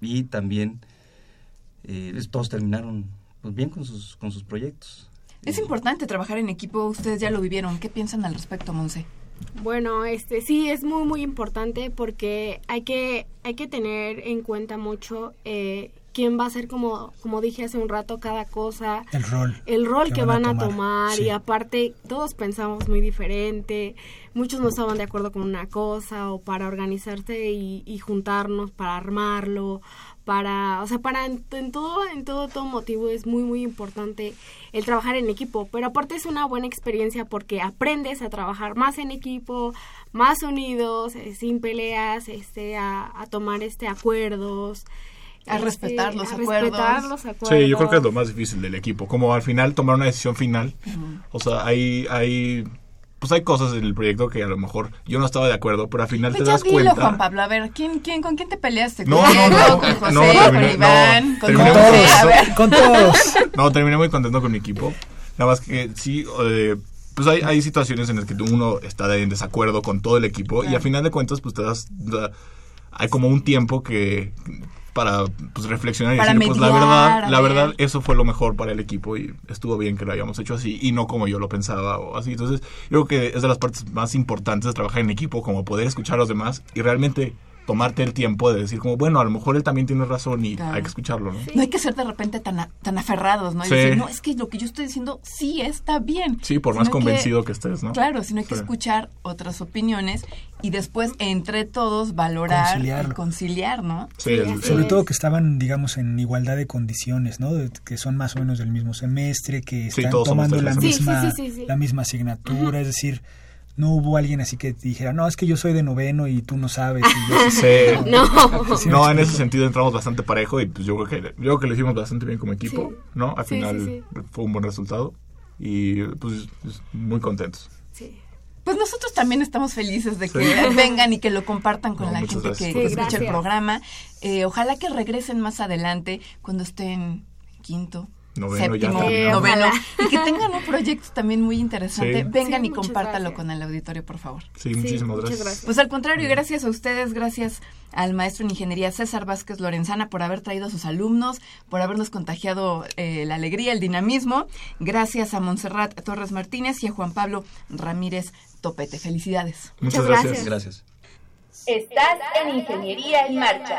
y también eh, todos terminaron pues, bien con sus, con sus proyectos. Es Eh, importante trabajar en equipo. Ustedes ya lo vivieron. ¿Qué piensan al respecto, Monse? Bueno, este sí es muy muy importante porque hay que hay que tener en cuenta mucho eh, quién va a ser como como dije hace un rato cada cosa, El rol. el rol que van a van, a tomar, tomar, sí. y aparte todos pensamos muy diferente, muchos no estaban de acuerdo con una cosa o para organizarse y, y juntarnos para armarlo, para, o sea, para en, en todo en todo todo motivo es muy muy importante el trabajar en equipo, pero aparte es una buena experiencia porque aprendes a trabajar más en equipo, más unidos, eh, sin peleas, este a, a tomar este acuerdos A respetar los a acuerdos. respetar los acuerdos. Sí, yo creo que es lo más difícil del equipo, como al final tomar una decisión final. O sea, hay, hay, pues hay cosas en el proyecto que a lo mejor yo no estaba de acuerdo, pero al final Pues te ya das dilo, cuenta. Juan Pablo. A ver, ¿quién, quién, ¿con quién te peleaste? No, ¿Con no, Diego, no, con José, no, con Iván, no, con A ver. Con todos. No, terminé muy contento con mi equipo. Nada más que sí, eh, pues hay, hay situaciones en las que uno está en desacuerdo con todo el equipo y Claro. a final de cuentas pues te das, da- hay como un tiempo que para pues reflexionar y Para decir pues la verdad, la ver. verdad eso fue lo mejor para el equipo y estuvo bien que lo hayamos hecho así y no como yo lo pensaba o así. Entonces, yo creo que es de las partes más importantes de trabajar en equipo, como poder escuchar a los demás y realmente tomarte el tiempo de decir como, bueno, a lo mejor él también tiene razón y Claro. hay que escucharlo, ¿no? No hay que ser de repente tan, a- tan aferrados, ¿no? Y Sí. decir, no, es que lo que yo estoy diciendo sí está bien. Sí, por más Sino convencido que, estés, ¿no? Claro, sino hay que Sí. escuchar otras opiniones y después entre todos valorar Conciliarlo. y conciliar, ¿no? Sí, el- así Sobre es. todo que estaban, digamos, en igualdad de condiciones, ¿no? De- que son más o menos del mismo semestre, que están tomando la misma, Sí, sí, sí, sí, sí. la misma asignatura, es decir, no hubo alguien así que dijera, no, es que yo soy de noveno y tú no sabes. y yo [laughs] sí sé". Sí. No. Sí, No, en ese sentido entramos bastante parejo y pues yo creo que yo creo que lo hicimos bastante bien como equipo, Sí. ¿no? Al Sí, final sí, fue un buen resultado y pues muy contentos. Sí. Pues nosotros también estamos felices de que Sí. [laughs] vengan y que lo compartan con No, la gente gracias que, Sí, escucha el programa. Eh, ojalá que regresen más adelante cuando estén quinto, Noveno ya terminó. noveno, y que tengan un proyecto también muy interesante. Sí. Vengan Sí, y compártalo gracias. con el auditorio, por favor. Sí, muchísimas gracias. gracias. Pues al contrario, gracias a ustedes, gracias al maestro en ingeniería César Vázquez Lorenzana por haber traído a sus alumnos, por habernos contagiado eh, la alegría, el dinamismo. Gracias a Montserrat Torres Martínez y a Juan Pablo Ramírez Topete. Felicidades. Muchas Muchas gracias. Gracias. Estás en Ingeniería en Marcha.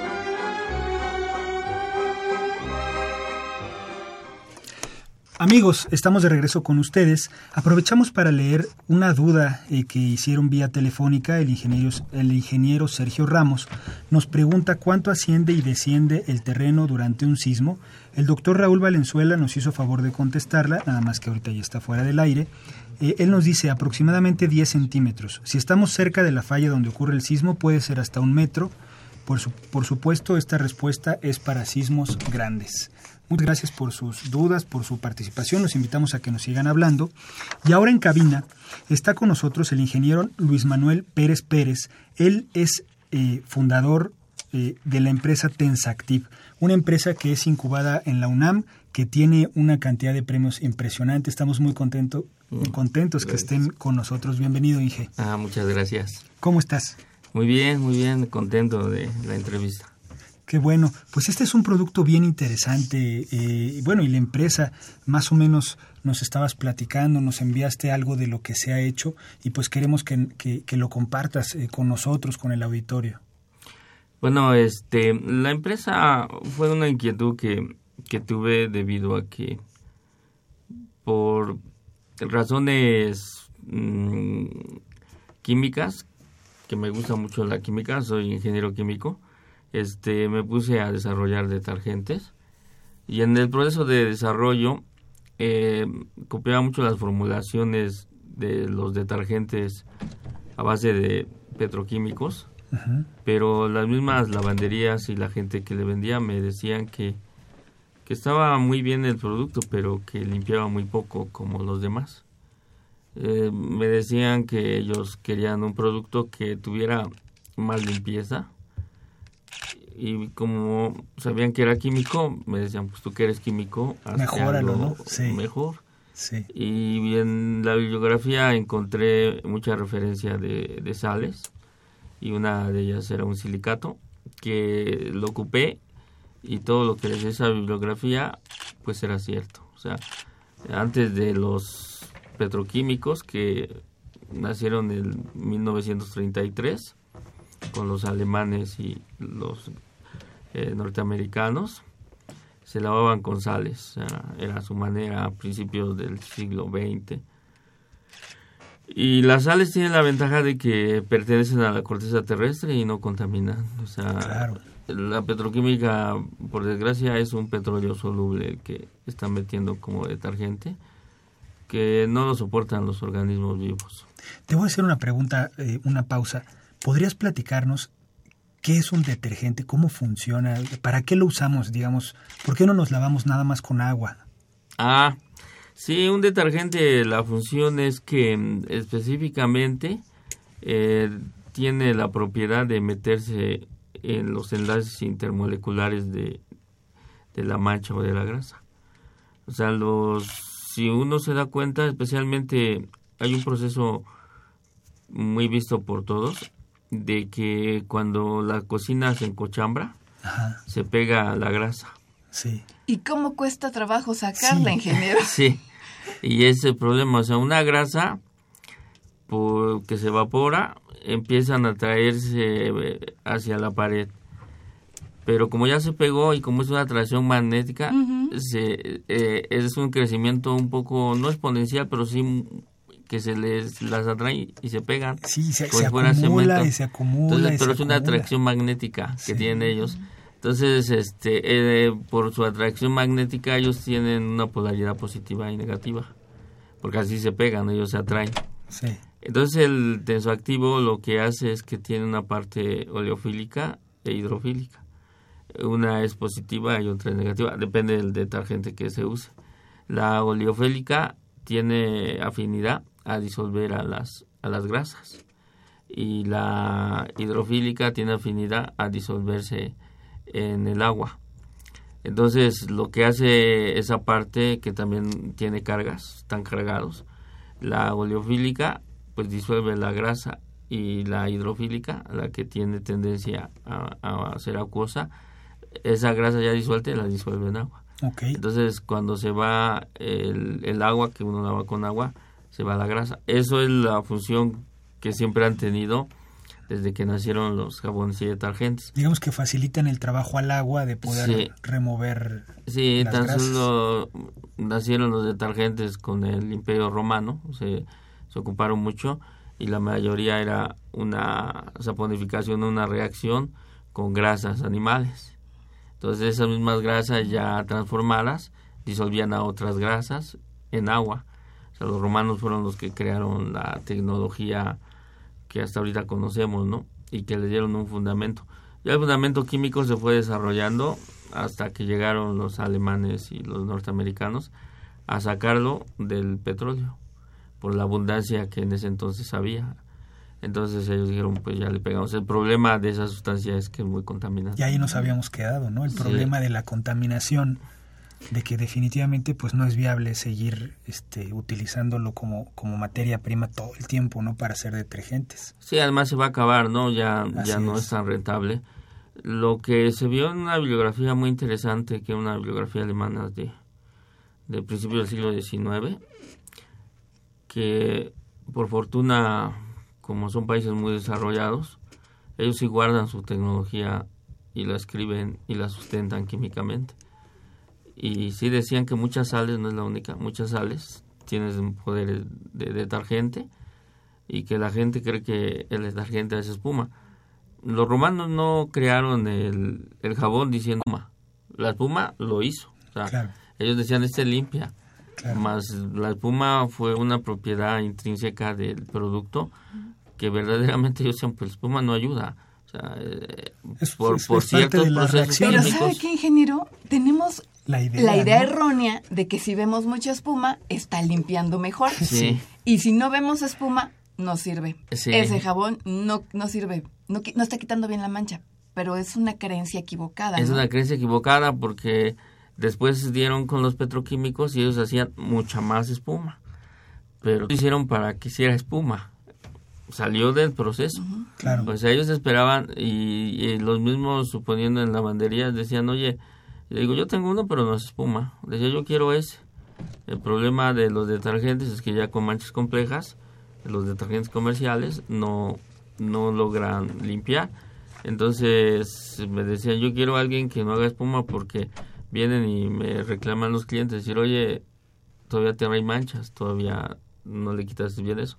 Amigos, estamos de regreso con ustedes. Aprovechamos para leer una duda eh, que hicieron vía telefónica el ingeniero, Sergio Ramos. Nos pregunta cuánto asciende y desciende el terreno durante un sismo. El doctor Raúl Valenzuela nos hizo favor de contestarla, nada más que ahorita ya está fuera del aire. Eh, él nos dice aproximadamente 10 centímetros. Si estamos cerca de la falla donde ocurre el sismo, puede ser hasta un metro. Por, por supuesto, esta respuesta es para sismos grandes. Muchas gracias por sus dudas, por su participación. Los invitamos a que nos sigan hablando. Y ahora en cabina está con nosotros el ingeniero Luis Manuel Pérez Pérez. Él es eh, fundador eh, de la empresa Tensactive, una empresa que es incubada en la UNAM, que tiene una cantidad de premios impresionante. Estamos muy contento, muy mm, contentos que estén con nosotros. Bienvenido, Inge. Ah, muchas gracias. ¿Cómo estás? Muy bien, muy bien, contento de la entrevista. Qué bueno. Pues este es un producto bien interesante. Eh, bueno, y la empresa, más o menos nos estabas platicando, nos enviaste algo de lo que se ha hecho y pues queremos que, lo compartas eh, con nosotros, con el auditorio. Bueno, este, la empresa fue una inquietud que, que tuve debido a que por razones mm, químicas, que me gusta mucho la química, soy ingeniero químico, este, me puse a desarrollar detergentes y en el proceso de desarrollo eh, copiaba mucho las formulaciones de los detergentes a base de petroquímicos, pero las mismas lavanderías y la gente que le vendía me decían que, que estaba muy bien el producto, pero que limpiaba muy poco como los demás. Eh, me decían que ellos querían un producto que tuviera más limpieza, y como sabían que era químico, me decían, pues tú que eres químico, mejóralo, ¿no? Sí. Mejor. Sí. Y en la bibliografía encontré mucha referencia de, de sales y una de ellas era un silicato que lo ocupé y todo lo que decía esa bibliografía pues era cierto. O sea, antes de los petroquímicos que nacieron en 1933, con los alemanes y los eh, norteamericanos se lavaban con sales, era su manera a principios del siglo XX. Y las sales tienen la ventaja de que pertenecen a la corteza terrestre y no contaminan. O sea, la petroquímica, por desgracia, es un petróleo soluble que están metiendo como detergente que no lo soportan los organismos vivos. Te voy a hacer una pregunta, eh, una pausa. ¿Podrías platicarnos qué es un detergente? ¿Cómo funciona? ¿Para qué lo usamos, digamos? ¿Por qué no nos lavamos nada más con agua? Ah, sí, un detergente, la función es que mm, específicamente eh, tiene la propiedad de meterse en los enlaces intermoleculares de, de la mancha o de la grasa. O sea, los, si uno se da cuenta, especialmente hay un proceso muy visto por todos, de que cuando la cocina se encochambra, se pega la grasa. Sí. ¿Y cómo cuesta trabajo sacarla, ingeniero? [laughs] sí, y ese el problema. O sea, una grasa por, que se evapora, empiezan a traerse eh, hacia la pared. Pero como ya se pegó y como es una atracción magnética, se, eh, es un crecimiento un poco, no exponencial, pero sí que se les las atrae y se pegan. Sí, se, acumula y se acumula. pero es una atracción magnética que tienen ellos. Entonces, este, eh, por su atracción magnética ellos tienen una polaridad positiva y negativa, porque así se pegan, ellos se atraen. Sí. Entonces el tensoactivo lo que hace es que tiene una parte oleofílica e hidrofílica. Una es positiva y otra es negativa, depende del detergente que se use. La oleofílica tiene afinidad a disolver a las, a las grasas y la hidrofílica tiene afinidad a disolverse en el agua. Entonces, lo que hace esa parte que también tiene cargas, están cargados, la oleofílica pues disuelve la grasa y la hidrofílica, la que tiene tendencia a, a ser acuosa, esa grasa ya disuelta la disuelve en agua. Okay. Entonces, cuando se va el, el, agua, que uno lava con agua, se va la grasa. Eso es la función que siempre han tenido desde que nacieron los jabones y detergentes. Digamos que facilitan el trabajo al agua de poder remover. Sí, tan solo nacieron los detergentes con el Imperio Romano, se, se ocuparon mucho y la mayoría era una saponificación, una reacción con grasas animales. Entonces esas mismas grasas ya transformadas disolvían a otras grasas en agua. Sea, los romanos fueron los que crearon la tecnología que hasta ahorita conocemos, ¿no? Y que le dieron un fundamento. Ya el fundamento químico se fue desarrollando hasta que llegaron los alemanes y los norteamericanos a sacarlo del petróleo por la abundancia que en ese entonces había. Entonces ellos dijeron, pues ya le pegamos. El problema de esa sustancia es que es muy contaminante. Y ahí nos habíamos quedado, ¿no? El problema de la contaminación de que definitivamente pues no es viable seguir este utilizándolo como como materia prima todo el tiempo no para hacer detergentes. Sí además se va a acabar no ya ya no es. tan rentable. Lo que se vio en una bibliografía muy interesante que es una bibliografía alemana de de principios del siglo XIX que por fortuna como son países muy desarrollados ellos sí guardan su tecnología y la escriben y la sustentan químicamente y sí decían que muchas sales, no es la única, muchas sales tienen poder de detergente y que la gente cree que el detergente es espuma. Los romanos no crearon el, el jabón diciendo espuma. La espuma lo hizo. Ellos decían, este limpia. Más la espuma fue una propiedad intrínseca del producto que verdaderamente ellos decían, pues la espuma no ayuda. O sea, eh, por, por ciertos procesos Pero ¿sabe qué, ingeniero? Tenemos la idea, errónea de que si vemos mucha espuma, está limpiando mejor. Y si no vemos espuma, no sirve. Ese jabón no, no sirve, no, no, está quitando bien la mancha, pero es una creencia equivocada. Es una creencia equivocada porque después dieron con los petroquímicos y ellos hacían mucha más espuma. Pero lo hicieron para que hiciera espuma. Salió del proceso. Claro. Pues ellos esperaban y, y los mismos, suponiendo en lavanderías, decían, oye, le digo, yo tengo uno, pero no es espuma. Le decía, yo quiero ese. El problema de los detergentes es que ya con manchas complejas, los detergentes comerciales no, no logran limpiar. Entonces me decían, yo quiero a alguien que no haga espuma porque vienen y me reclaman los clientes, decir, oye, todavía te hay manchas, todavía no le quitas bien eso.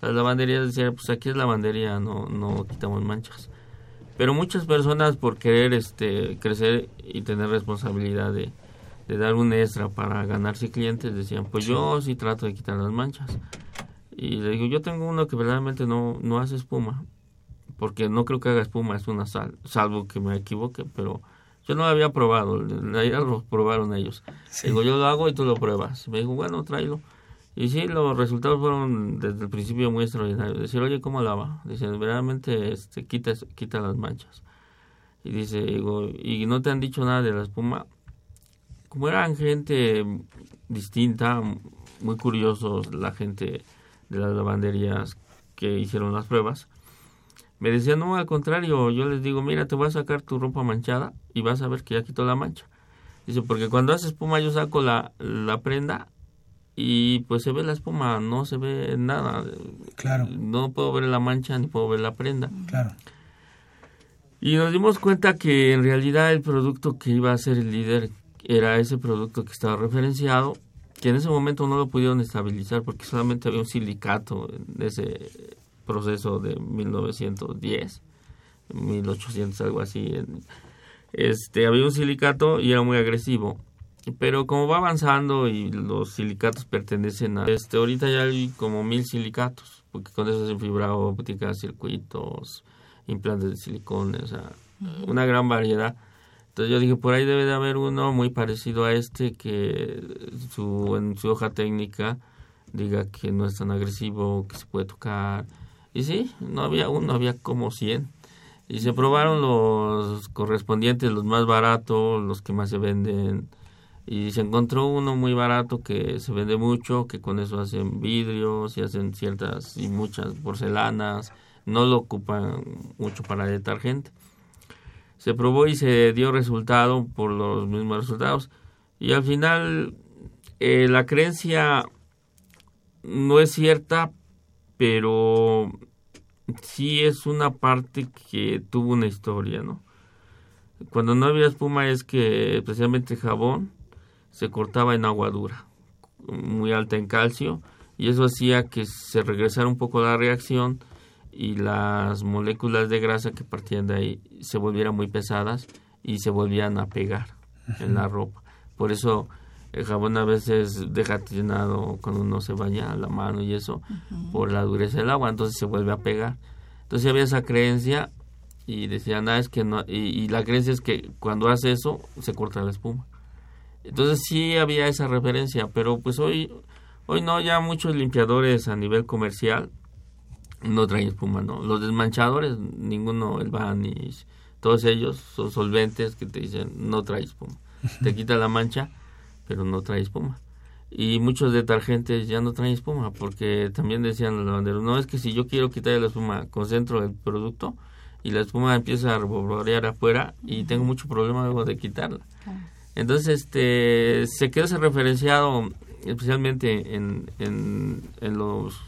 Las lavanderías decían, pues aquí es lavandería, no, no quitamos manchas pero muchas personas por querer este crecer y tener responsabilidad de, dar un extra para ganarse clientes decían pues yo sí. trato de quitar las manchas. Y le digo yo tengo uno que verdaderamente no no hace espuma porque no creo que haga espuma es una sal salvo que me equivoque pero yo no lo había probado ya lo probaron ellos. Digo yo lo hago y tú lo pruebas. Me dijo bueno tráelo y sí, los resultados fueron desde el principio muy extraordinarios. Decir, oye, ¿cómo lava? Dice, verdaderamente este, quita, quita las manchas. Y dice, ¿y no te han dicho nada de la espuma? Como eran gente distinta, muy curiosos la gente de las lavanderías que hicieron las pruebas, me decían, no, al contrario, yo les digo, mira, te voy a sacar tu ropa manchada y vas a ver que ya quitó la mancha. Dice, porque cuando hace espuma yo saco la, la prenda y pues se ve la espuma, no se ve nada. Claro. No puedo ver la mancha ni puedo ver la prenda. Claro. Y nos dimos cuenta que en realidad el producto que iba a ser el líder era ese producto que estaba referenciado, que en ese momento no lo pudieron estabilizar porque solamente había un silicato en ese proceso de 1910, 1800, algo así. Este, había un silicato y era muy agresivo pero como va avanzando y los silicatos pertenecen a este ahorita ya hay como mil silicatos porque con eso hacen fibra óptica circuitos implantes de silicona o sea una gran variedad. Entonces yo dije por ahí debe de haber uno muy parecido a este que su en su hoja técnica diga que no es tan agresivo que se puede tocar. Y sí no había uno había como 100 y se probaron los correspondientes los más baratos los que más se venden y se encontró uno muy barato que se vende mucho, que con eso hacen vidrios y hacen ciertas y muchas porcelanas, no lo ocupan mucho para detergente. se probó y se dio resultado por los mismos resultados. Y al final eh, la creencia no es cierta, pero sí es una parte que tuvo una historia, ¿no? Cuando no había espuma es que especialmente jabón se cortaba en agua dura, muy alta en calcio, y eso hacía que se regresara un poco la reacción y las moléculas de grasa que partían de ahí se volvieran muy pesadas y se volvían a pegar en la ropa. Por eso el jabón a veces deja llenado cuando uno se baña la mano y eso por la dureza del agua, entonces se vuelve a pegar. Entonces había esa creencia y decían, ah, es que no, y, la creencia es que cuando hace eso se corta la espuma. Entonces sí había esa referencia, pero pues hoy, hoy no, ya muchos limpiadores a nivel comercial no traen espuma, ¿no? Los desmanchadores, ninguno, el y todos ellos son solventes que te dicen no trae espuma. [laughs] Te quita la mancha pero no trae espuma. Y muchos detergentes ya no traen espuma, porque también decían los lavanderos, no es que si yo quiero quitar la espuma, concentro el producto y la espuma empieza a reborear afuera y tengo mucho problema luego de quitarla. Entonces, este, se queda ese referenciado especialmente en, en, en los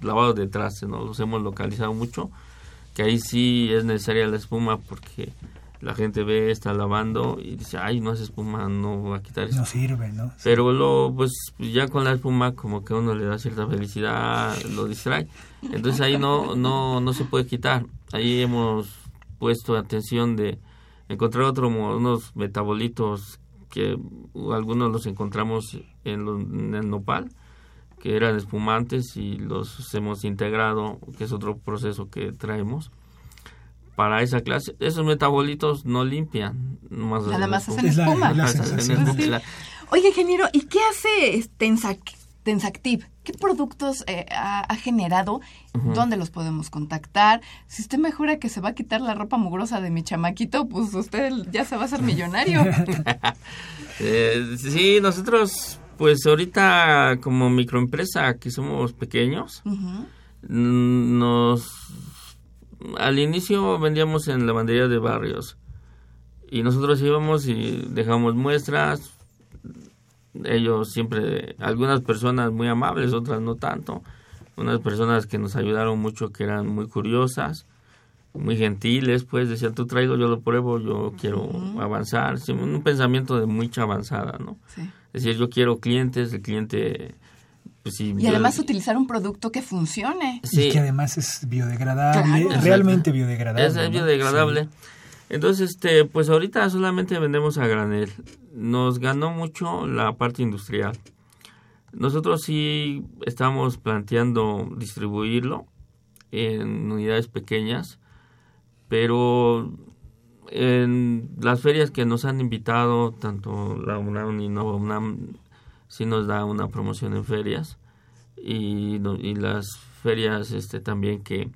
lavados de traste, ¿no? Los hemos localizado mucho, que ahí sí es necesaria la espuma porque la gente ve, está lavando y dice, ay, no hace espuma, no va a quitar eso. No sirve, ¿no? Pero lo, pues ya con la espuma como que uno le da cierta felicidad, lo distrae. Entonces ahí no, no, no se puede quitar. Ahí hemos puesto atención de encontrar otros unos metabolitos que algunos los encontramos en, en el nopal, que eran espumantes y los hemos integrado, que es otro proceso que traemos. Para esa clase, esos metabolitos no limpian. Nada más hacen espuma. Oye, ingeniero, ¿y qué hace Tensactive? ¿Qué productos eh, ha, generado? ¿Dónde los podemos contactar? Si usted me jura que se va a quitar la ropa mugrosa de mi chamaquito, pues usted ya se va a hacer millonario. [laughs] eh, sí, nosotros, pues ahorita como microempresa que somos pequeños, nos al inicio vendíamos en lavandería de barrios y nosotros íbamos y dejamos muestras. Ellos siempre, algunas personas muy amables, otras no tanto. Unas personas que nos ayudaron mucho, que eran muy curiosas, muy gentiles, pues decían, tú traigo, yo lo pruebo, yo quiero avanzar. Un pensamiento de mucha avanzada, ¿no? Es decir, yo quiero clientes, el cliente pues y además utilizar un producto que funcione. Y que además es biodegradable, realmente biodegradable. Es, biodegradable. Entonces, este, pues ahorita solamente vendemos a granel. Nos ganó mucho la parte industrial. Nosotros sí estamos planteando distribuirlo en unidades pequeñas, pero en las ferias que nos han invitado, tanto la UNAM y Nova UNAM, sí nos da una promoción en ferias y, y las ferias este también que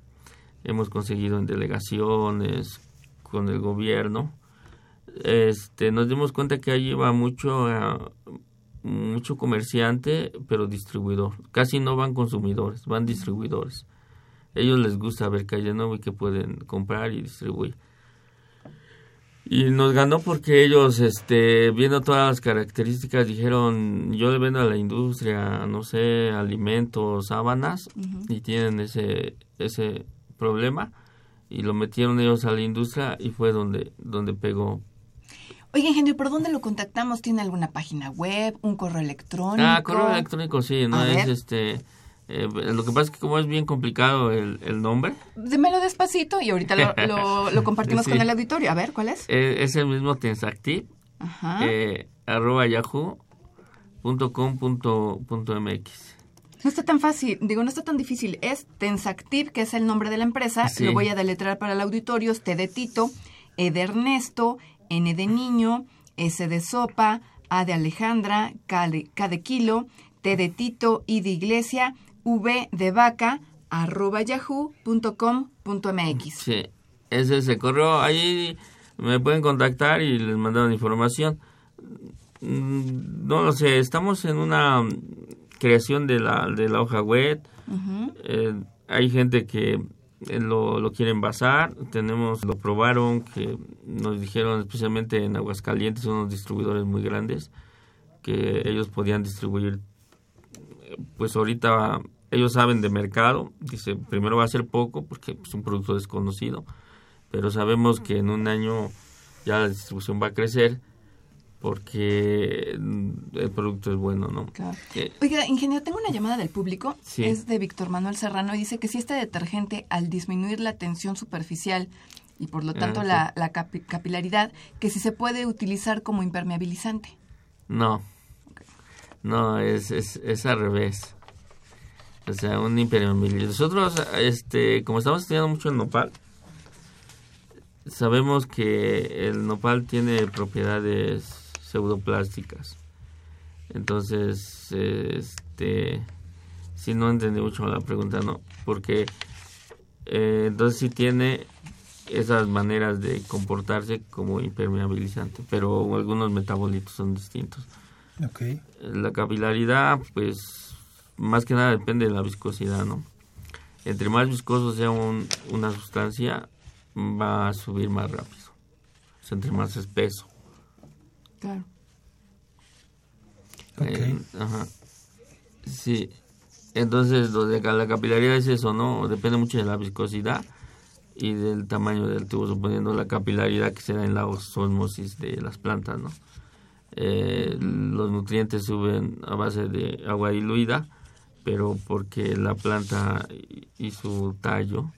hemos conseguido en delegaciones con el gobierno. Este nos dimos cuenta que ahí va mucho eh, mucho comerciante pero distribuidor. Casi no van consumidores van distribuidores. Ellos les gusta ver que hay de nuevo y que pueden comprar y distribuir. Y nos ganó porque ellos, este, viendo todas las características, dijeron, yo le vendo a la industria, no sé, alimentos, sábanas, y tienen ese, ese problema, y lo metieron ellos a la industria y fue donde, donde pegó. Oye, ingenio, ¿por dónde lo contactamos? ¿Tiene alguna página web, un correo electrónico? Ah, correo electrónico, sí, no es este eh, lo que pasa es que como es bien complicado el, el nombre. Dímelo despacito y ahorita lo, lo, [laughs] compartimos con el auditorio. A ver, ¿cuál es? Eh, es el mismo Tensactive, eh, arroba yahoo.com.mx. No está tan fácil, digo, no está tan difícil. Es Tensactive, que es el nombre de la empresa. Lo voy a deletrar para el auditorio. T de Tito, E de Ernesto, N de Niño, S de Sopa, A de Alejandra, K de, K de Kilo, T de Tito, I de Iglesia, v de vaca arroba yahoo.com.mx. Sí, ese es el correo. Ahí me pueden contactar y les mandan información. Mm, no lo sé, estamos en una creación de la, de la hoja web. Eh, hay gente que eh, lo, lo quieren basar. Tenemos, lo probaron, que nos dijeron, especialmente en Aguascalientes, unos distribuidores muy grandes, que ellos podían distribuir, pues ahorita ellos saben de mercado, dice, primero va a ser poco porque es un producto desconocido, pero sabemos que en un año ya la distribución va a crecer porque el producto es bueno, ¿no? Claro. Oiga, ingeniero, tengo una llamada del público, es de Víctor Manuel Serrano, y dice que si este detergente, al disminuir la tensión superficial y por lo tanto la, la capilaridad, que si se puede utilizar como impermeabilizante. No, no, es, es, es al revés. O sea, un impermeabilizante. Nosotros, este, como estamos estudiando mucho el nopal, sabemos que el nopal tiene propiedades pseudoplásticas. Entonces, este, si no entendí mucho la pregunta, no, porque eh, entonces sí tiene esas maneras de comportarse como impermeabilizante, pero algunos metabolitos son distintos. Okay. La capilaridad, pues, más que nada depende de la viscosidad, ¿no? Entre más viscoso sea una sustancia, va a subir más rápido. O entre más espeso. Claro. Eh, ajá. Sí. Entonces, lo de la capilaridad es eso, ¿no? Depende mucho de la viscosidad y del tamaño del tubo, suponiendo la capilaridad que se da en la osmosis de las plantas, ¿no? Eh, los nutrientes suben a base de agua diluida, pero porque la planta y su tallo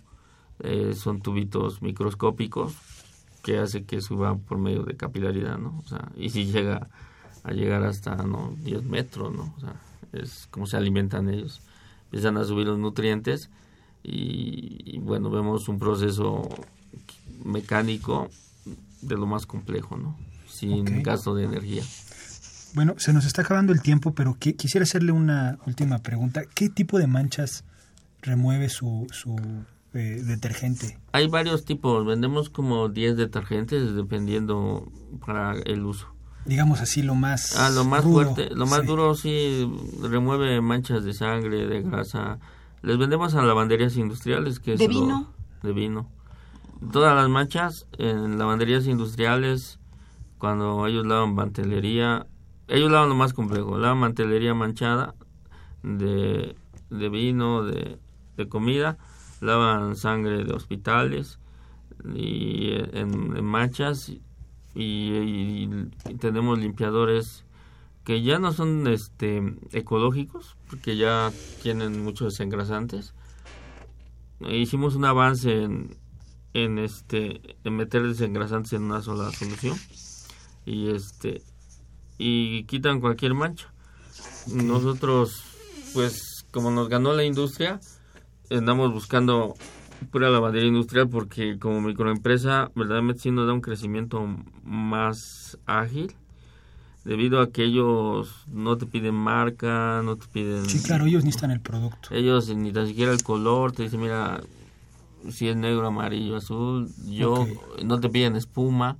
eh, son tubitos microscópicos que hace que suba por medio de capilaridad, ¿no? O sea, y si llega a llegar hasta, ¿no? 10 metros, ¿no? O sea, es como se alimentan ellos. Empiezan a subir los nutrientes y, bueno, vemos un proceso mecánico de lo más complejo, ¿no? Sin gasto de energía. Bueno, se nos está acabando el tiempo, pero quisiera hacerle una última pregunta. ¿Qué tipo de manchas remueve su, su eh, detergente? Hay varios tipos, vendemos como 10 detergentes dependiendo para el uso. Digamos así, lo más Ah, lo más fuerte, lo más duro sí remueve manchas de sangre, de grasa. Les vendemos a lavanderías industriales que es ¿De vino? de vino. Todas las manchas en lavanderías industriales cuando ellos lavan mantelería, ellos lavan lo más complejo, lavan mantelería manchada de, de vino, de, de comida lavan sangre de hospitales y en, manchas y, tenemos limpiadores que ya no son este ecológicos porque ya tienen muchos desengrasantes hicimos un avance en, en este en meter desengrasantes en una sola solución y este y quitan cualquier mancha. Nosotros pues como nos ganó la industria andamos buscando pura lavandería industrial porque como microempresa verdaderamente sí nos da un crecimiento más ágil debido a que ellos no te piden marca, no te piden... Sí, claro, ellos ni están el producto. Ellos ni tan siquiera el color, te dicen, mira, si es negro, amarillo, azul, yo no te piden espuma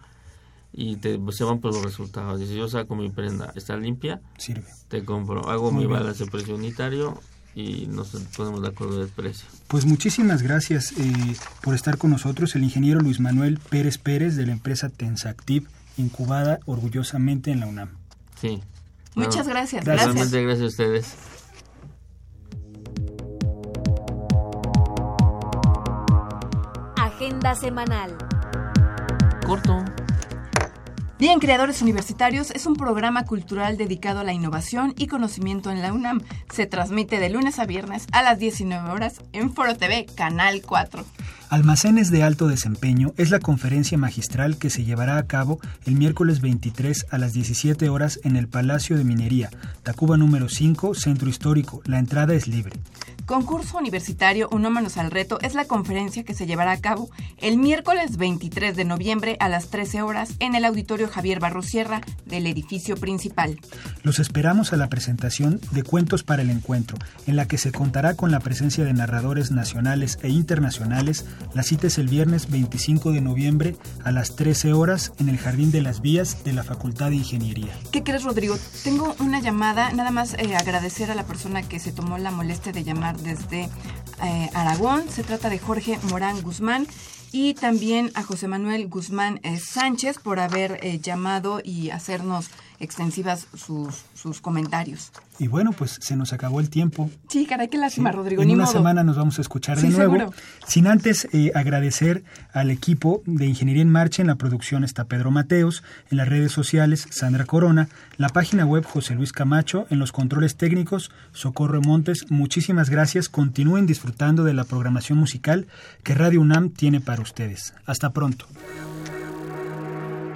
y te, se van por los resultados. Dice, yo saco mi prenda, está limpia, sirve. Te compro, hago mi balance precio unitario y nos ponemos de acuerdo del precio. Pues muchísimas gracias eh, por estar con nosotros, el ingeniero Luis Manuel Pérez Pérez de la empresa Tensactiv, incubada orgullosamente en la UNAM. Sí. Muchas gracias. Gracias. Gracias. gracias a ustedes. Agenda semanal. Corto. Bien, Creadores Universitarios es un programa cultural dedicado a la innovación y conocimiento en la UNAM. Se transmite de lunes a viernes a las 19 horas en Foro TV, Canal 4. Almacenes de alto desempeño es la conferencia magistral que se llevará a cabo el miércoles 23 a las 17 horas en el Palacio de Minería, Tacuba número 5, Centro Histórico. La entrada es libre. Concurso Universitario Unómanos al Reto es la conferencia que se llevará a cabo el miércoles 23 de noviembre a las 13 horas en el Auditorio Javier Barrosierra del edificio principal. Los esperamos a la presentación de Cuentos para el Encuentro, en la que se contará con la presencia de narradores nacionales e internacionales. La cita es el viernes 25 de noviembre a las 13 horas en el Jardín de las Vías de la Facultad de Ingeniería. ¿Qué crees, Rodrigo? Tengo una llamada, nada más eh, agradecer a la persona que se tomó la molestia de llamar desde eh, Aragón. Se trata de Jorge Morán Guzmán y también a José Manuel Guzmán eh, Sánchez por haber eh, llamado y hacernos extensivas sus, sus comentarios. Y bueno, pues se nos acabó el tiempo. Sí, caray, qué lástima, Rodrigo. En una semana nos vamos a escuchar de nuevo. Sin antes eh, agradecer al equipo de Ingeniería en Marcha. En la producción está Pedro Mateos, en las redes sociales Sandra Corona, la página web José Luis Camacho, en los controles técnicos Socorro Montes. Muchísimas gracias. Continúen disfrutando de la programación musical que Radio UNAM tiene para ustedes. Hasta pronto.